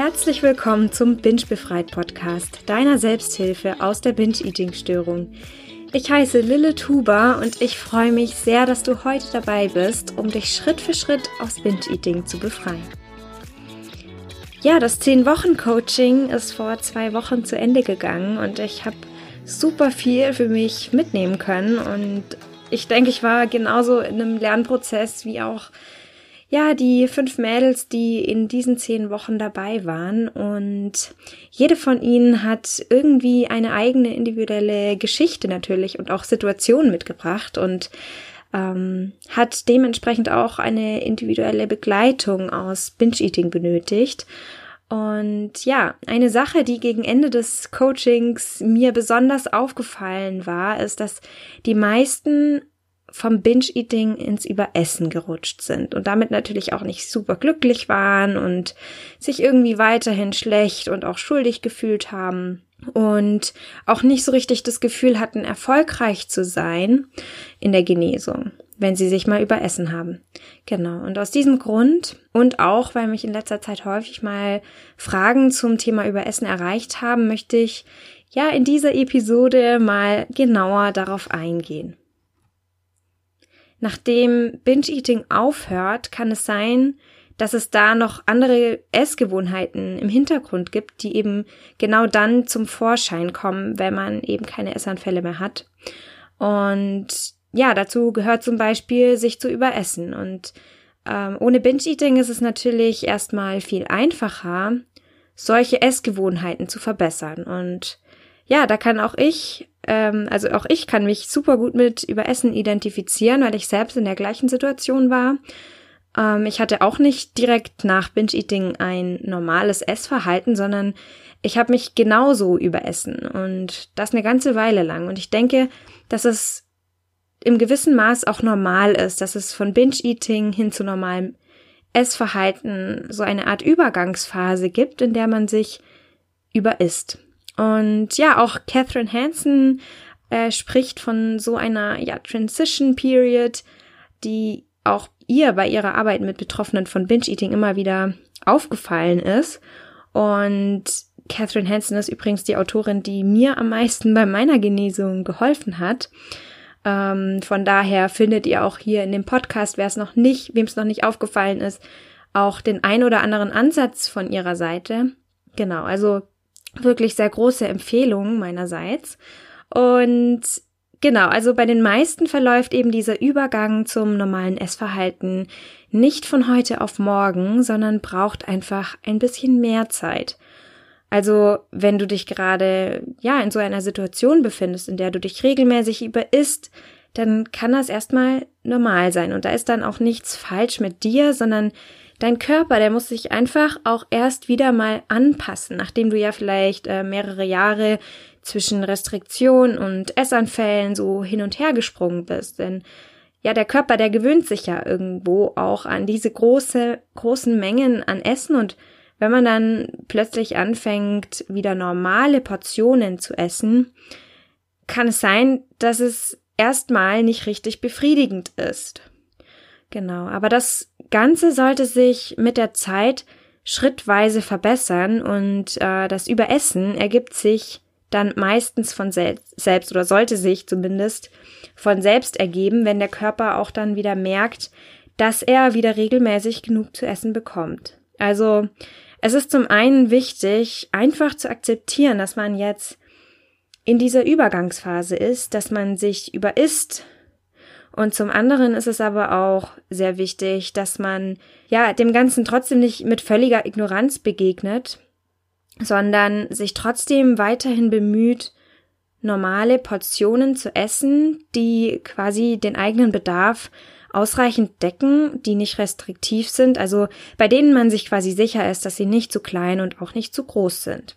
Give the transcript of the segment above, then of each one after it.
Herzlich willkommen zum Binge Befreit Podcast, deiner Selbsthilfe aus der Binge-Eating-Störung. Ich heiße Lille Tuba und ich freue mich sehr, dass du heute dabei bist, um dich Schritt für Schritt aus Binge-Eating zu befreien. Ja, das 10-Wochen-Coaching ist vor zwei Wochen zu Ende gegangen und ich habe super viel für mich mitnehmen können und ich denke, ich war genauso in einem Lernprozess wie auch ja, die fünf Mädels, die in diesen zehn Wochen dabei waren. Und jede von ihnen hat irgendwie eine eigene individuelle Geschichte natürlich und auch Situation mitgebracht und ähm, hat dementsprechend auch eine individuelle Begleitung aus Binge-Eating benötigt. Und ja, eine Sache, die gegen Ende des Coachings mir besonders aufgefallen war, ist, dass die meisten vom Binge-Eating ins Überessen gerutscht sind und damit natürlich auch nicht super glücklich waren und sich irgendwie weiterhin schlecht und auch schuldig gefühlt haben und auch nicht so richtig das Gefühl hatten, erfolgreich zu sein in der Genesung, wenn sie sich mal überessen haben. Genau. Und aus diesem Grund und auch, weil mich in letzter Zeit häufig mal Fragen zum Thema Überessen erreicht haben, möchte ich ja in dieser Episode mal genauer darauf eingehen. Nachdem Binge-Eating aufhört, kann es sein, dass es da noch andere Essgewohnheiten im Hintergrund gibt, die eben genau dann zum Vorschein kommen, wenn man eben keine Essanfälle mehr hat. Und ja, dazu gehört zum Beispiel, sich zu überessen. Und ähm, ohne Binge-Eating ist es natürlich erstmal viel einfacher, solche Essgewohnheiten zu verbessern. Und ja, da kann auch ich, ähm, also auch ich kann mich super gut mit Überessen identifizieren, weil ich selbst in der gleichen Situation war. Ähm, ich hatte auch nicht direkt nach Binge-Eating ein normales Essverhalten, sondern ich habe mich genauso überessen und das eine ganze Weile lang. Und ich denke, dass es im gewissen Maß auch normal ist, dass es von Binge-Eating hin zu normalem Essverhalten so eine Art Übergangsphase gibt, in der man sich überisst. Und ja, auch Catherine Hansen äh, spricht von so einer ja, Transition Period, die auch ihr bei ihrer Arbeit mit Betroffenen von Binge-Eating immer wieder aufgefallen ist. Und Catherine Hansen ist übrigens die Autorin, die mir am meisten bei meiner Genesung geholfen hat. Ähm, von daher findet ihr auch hier in dem Podcast, wer es noch nicht, wem es noch nicht aufgefallen ist, auch den ein oder anderen Ansatz von ihrer Seite. Genau, also wirklich sehr große Empfehlung meinerseits. Und genau, also bei den meisten verläuft eben dieser Übergang zum normalen Essverhalten nicht von heute auf morgen, sondern braucht einfach ein bisschen mehr Zeit. Also, wenn du dich gerade, ja, in so einer Situation befindest, in der du dich regelmäßig überisst, dann kann das erstmal normal sein. Und da ist dann auch nichts falsch mit dir, sondern dein Körper, der muss sich einfach auch erst wieder mal anpassen, nachdem du ja vielleicht äh, mehrere Jahre zwischen Restriktion und Essanfällen so hin und her gesprungen bist. Denn ja, der Körper, der gewöhnt sich ja irgendwo auch an diese große, großen Mengen an Essen und wenn man dann plötzlich anfängt, wieder normale Portionen zu essen, kann es sein, dass es erstmal nicht richtig befriedigend ist. Genau, aber das Ganze sollte sich mit der Zeit schrittweise verbessern und äh, das Überessen ergibt sich dann meistens von sel selbst oder sollte sich zumindest von selbst ergeben, wenn der Körper auch dann wieder merkt, dass er wieder regelmäßig genug zu essen bekommt. Also es ist zum einen wichtig, einfach zu akzeptieren, dass man jetzt in dieser Übergangsphase ist, dass man sich überisst, und zum anderen ist es aber auch sehr wichtig, dass man ja dem Ganzen trotzdem nicht mit völliger Ignoranz begegnet, sondern sich trotzdem weiterhin bemüht, normale Portionen zu essen, die quasi den eigenen Bedarf ausreichend decken, die nicht restriktiv sind, also bei denen man sich quasi sicher ist, dass sie nicht zu klein und auch nicht zu groß sind.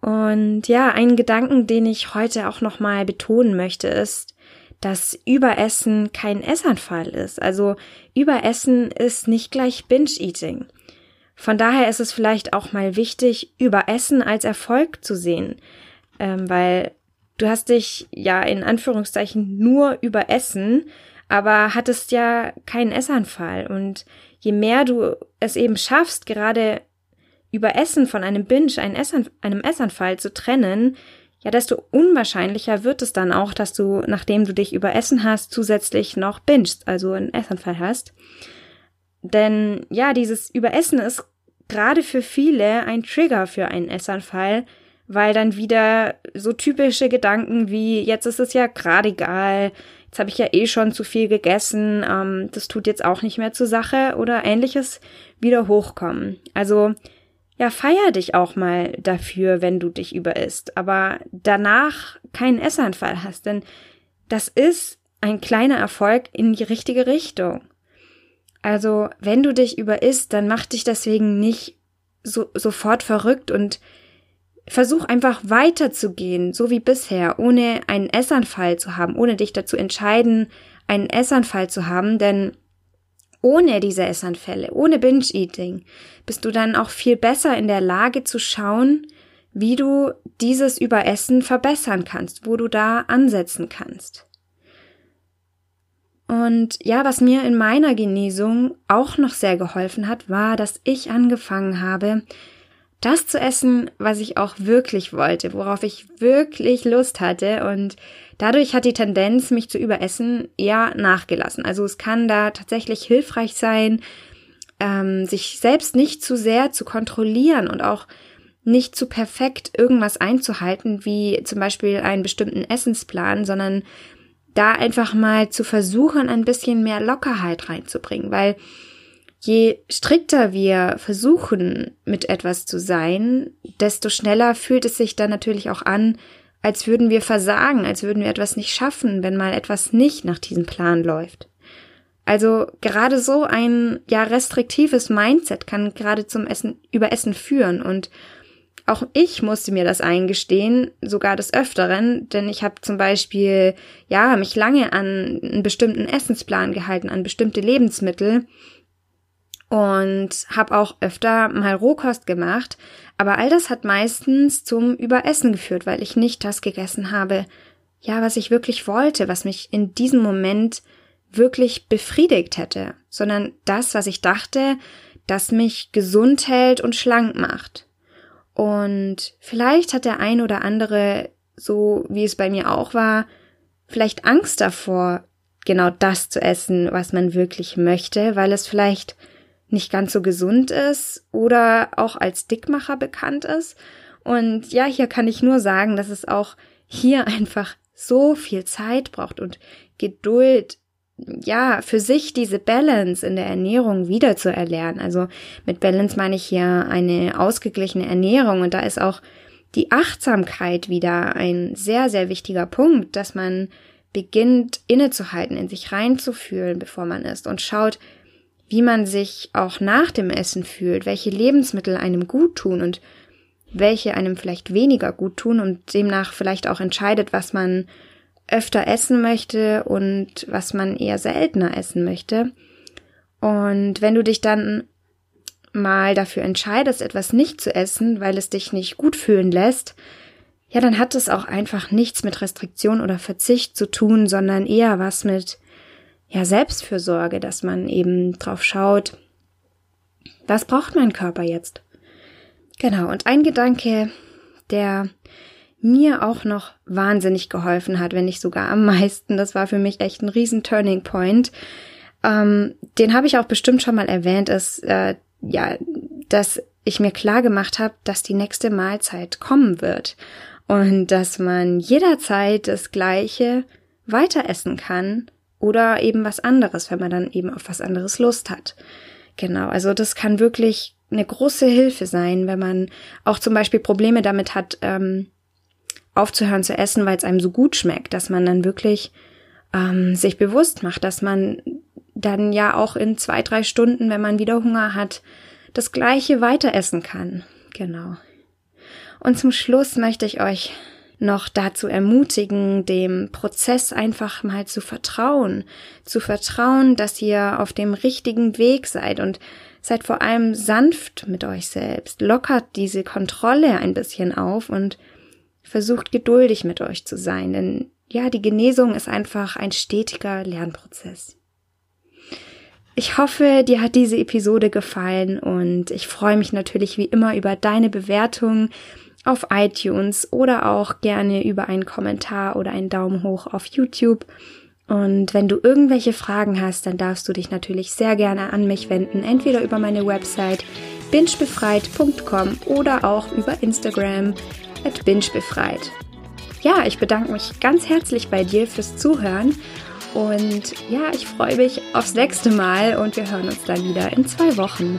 Und ja, ein Gedanken, den ich heute auch nochmal betonen möchte, ist, dass Überessen kein Essanfall ist. Also Überessen ist nicht gleich Binge-Eating. Von daher ist es vielleicht auch mal wichtig, Überessen als Erfolg zu sehen, ähm, weil du hast dich ja in Anführungszeichen nur überessen, aber hattest ja keinen Essanfall. Und je mehr du es eben schaffst, gerade Überessen von einem Binge, einem, Essan, einem Essanfall zu trennen, ja, desto unwahrscheinlicher wird es dann auch, dass du, nachdem du dich überessen hast, zusätzlich noch bingst, also einen Essanfall hast. Denn ja, dieses Überessen ist gerade für viele ein Trigger für einen Essanfall, weil dann wieder so typische Gedanken wie jetzt ist es ja gerade egal, jetzt habe ich ja eh schon zu viel gegessen, ähm, das tut jetzt auch nicht mehr zur Sache oder ähnliches wieder hochkommen. Also ja, feier dich auch mal dafür, wenn du dich überisst, aber danach keinen Essanfall hast, denn das ist ein kleiner Erfolg in die richtige Richtung. Also, wenn du dich überisst, dann mach dich deswegen nicht so, sofort verrückt und versuch einfach weiterzugehen, so wie bisher, ohne einen Essanfall zu haben, ohne dich dazu entscheiden, einen Essanfall zu haben, denn ohne diese Essanfälle, ohne Binge-Eating, bist du dann auch viel besser in der Lage zu schauen, wie du dieses Überessen verbessern kannst, wo du da ansetzen kannst. Und ja, was mir in meiner Genesung auch noch sehr geholfen hat, war, dass ich angefangen habe, das zu essen, was ich auch wirklich wollte, worauf ich wirklich Lust hatte. Und dadurch hat die Tendenz, mich zu überessen, eher nachgelassen. Also es kann da tatsächlich hilfreich sein, ähm, sich selbst nicht zu sehr zu kontrollieren und auch nicht zu perfekt irgendwas einzuhalten, wie zum Beispiel einen bestimmten Essensplan, sondern da einfach mal zu versuchen, ein bisschen mehr Lockerheit reinzubringen, weil Je strikter wir versuchen, mit etwas zu sein, desto schneller fühlt es sich dann natürlich auch an, als würden wir versagen, als würden wir etwas nicht schaffen, wenn mal etwas nicht nach diesem Plan läuft. Also gerade so ein ja restriktives Mindset kann gerade zum Essen Überessen führen und auch ich musste mir das eingestehen, sogar des Öfteren, denn ich habe zum Beispiel ja mich lange an einen bestimmten Essensplan gehalten, an bestimmte Lebensmittel und habe auch öfter mal Rohkost gemacht, aber all das hat meistens zum Überessen geführt, weil ich nicht das gegessen habe, ja, was ich wirklich wollte, was mich in diesem Moment wirklich befriedigt hätte, sondern das, was ich dachte, das mich gesund hält und schlank macht. Und vielleicht hat der ein oder andere, so wie es bei mir auch war, vielleicht Angst davor, genau das zu essen, was man wirklich möchte, weil es vielleicht nicht ganz so gesund ist oder auch als Dickmacher bekannt ist. Und ja, hier kann ich nur sagen, dass es auch hier einfach so viel Zeit braucht und Geduld, ja, für sich diese Balance in der Ernährung wieder zu erlernen. Also mit Balance meine ich hier eine ausgeglichene Ernährung und da ist auch die Achtsamkeit wieder ein sehr, sehr wichtiger Punkt, dass man beginnt innezuhalten, in sich reinzufühlen, bevor man isst und schaut, wie man sich auch nach dem Essen fühlt, welche Lebensmittel einem gut tun und welche einem vielleicht weniger gut tun und demnach vielleicht auch entscheidet, was man öfter essen möchte und was man eher seltener essen möchte. Und wenn du dich dann mal dafür entscheidest, etwas nicht zu essen, weil es dich nicht gut fühlen lässt, ja, dann hat es auch einfach nichts mit Restriktion oder Verzicht zu tun, sondern eher was mit ja, Selbstfürsorge, dass man eben drauf schaut, was braucht mein Körper jetzt? Genau, und ein Gedanke, der mir auch noch wahnsinnig geholfen hat, wenn nicht sogar am meisten, das war für mich echt ein riesen Turning Point, ähm, den habe ich auch bestimmt schon mal erwähnt, ist, äh, ja, dass ich mir klar gemacht habe, dass die nächste Mahlzeit kommen wird und dass man jederzeit das Gleiche weiter essen kann oder eben was anderes, wenn man dann eben auf was anderes Lust hat. Genau, also das kann wirklich eine große Hilfe sein, wenn man auch zum Beispiel Probleme damit hat, ähm, aufzuhören zu essen, weil es einem so gut schmeckt, dass man dann wirklich ähm, sich bewusst macht, dass man dann ja auch in zwei, drei Stunden, wenn man wieder Hunger hat, das gleiche weiter essen kann. Genau. Und zum Schluss möchte ich euch noch dazu ermutigen, dem Prozess einfach mal zu vertrauen, zu vertrauen, dass ihr auf dem richtigen Weg seid und seid vor allem sanft mit euch selbst, lockert diese Kontrolle ein bisschen auf und versucht geduldig mit euch zu sein, denn ja, die Genesung ist einfach ein stetiger Lernprozess. Ich hoffe, dir hat diese Episode gefallen und ich freue mich natürlich wie immer über deine Bewertung auf iTunes oder auch gerne über einen Kommentar oder einen Daumen hoch auf YouTube. Und wenn du irgendwelche Fragen hast, dann darfst du dich natürlich sehr gerne an mich wenden, entweder über meine Website bingebefreit.com oder auch über Instagram at bingebefreit. Ja, ich bedanke mich ganz herzlich bei dir fürs Zuhören und ja, ich freue mich aufs nächste Mal und wir hören uns dann wieder in zwei Wochen.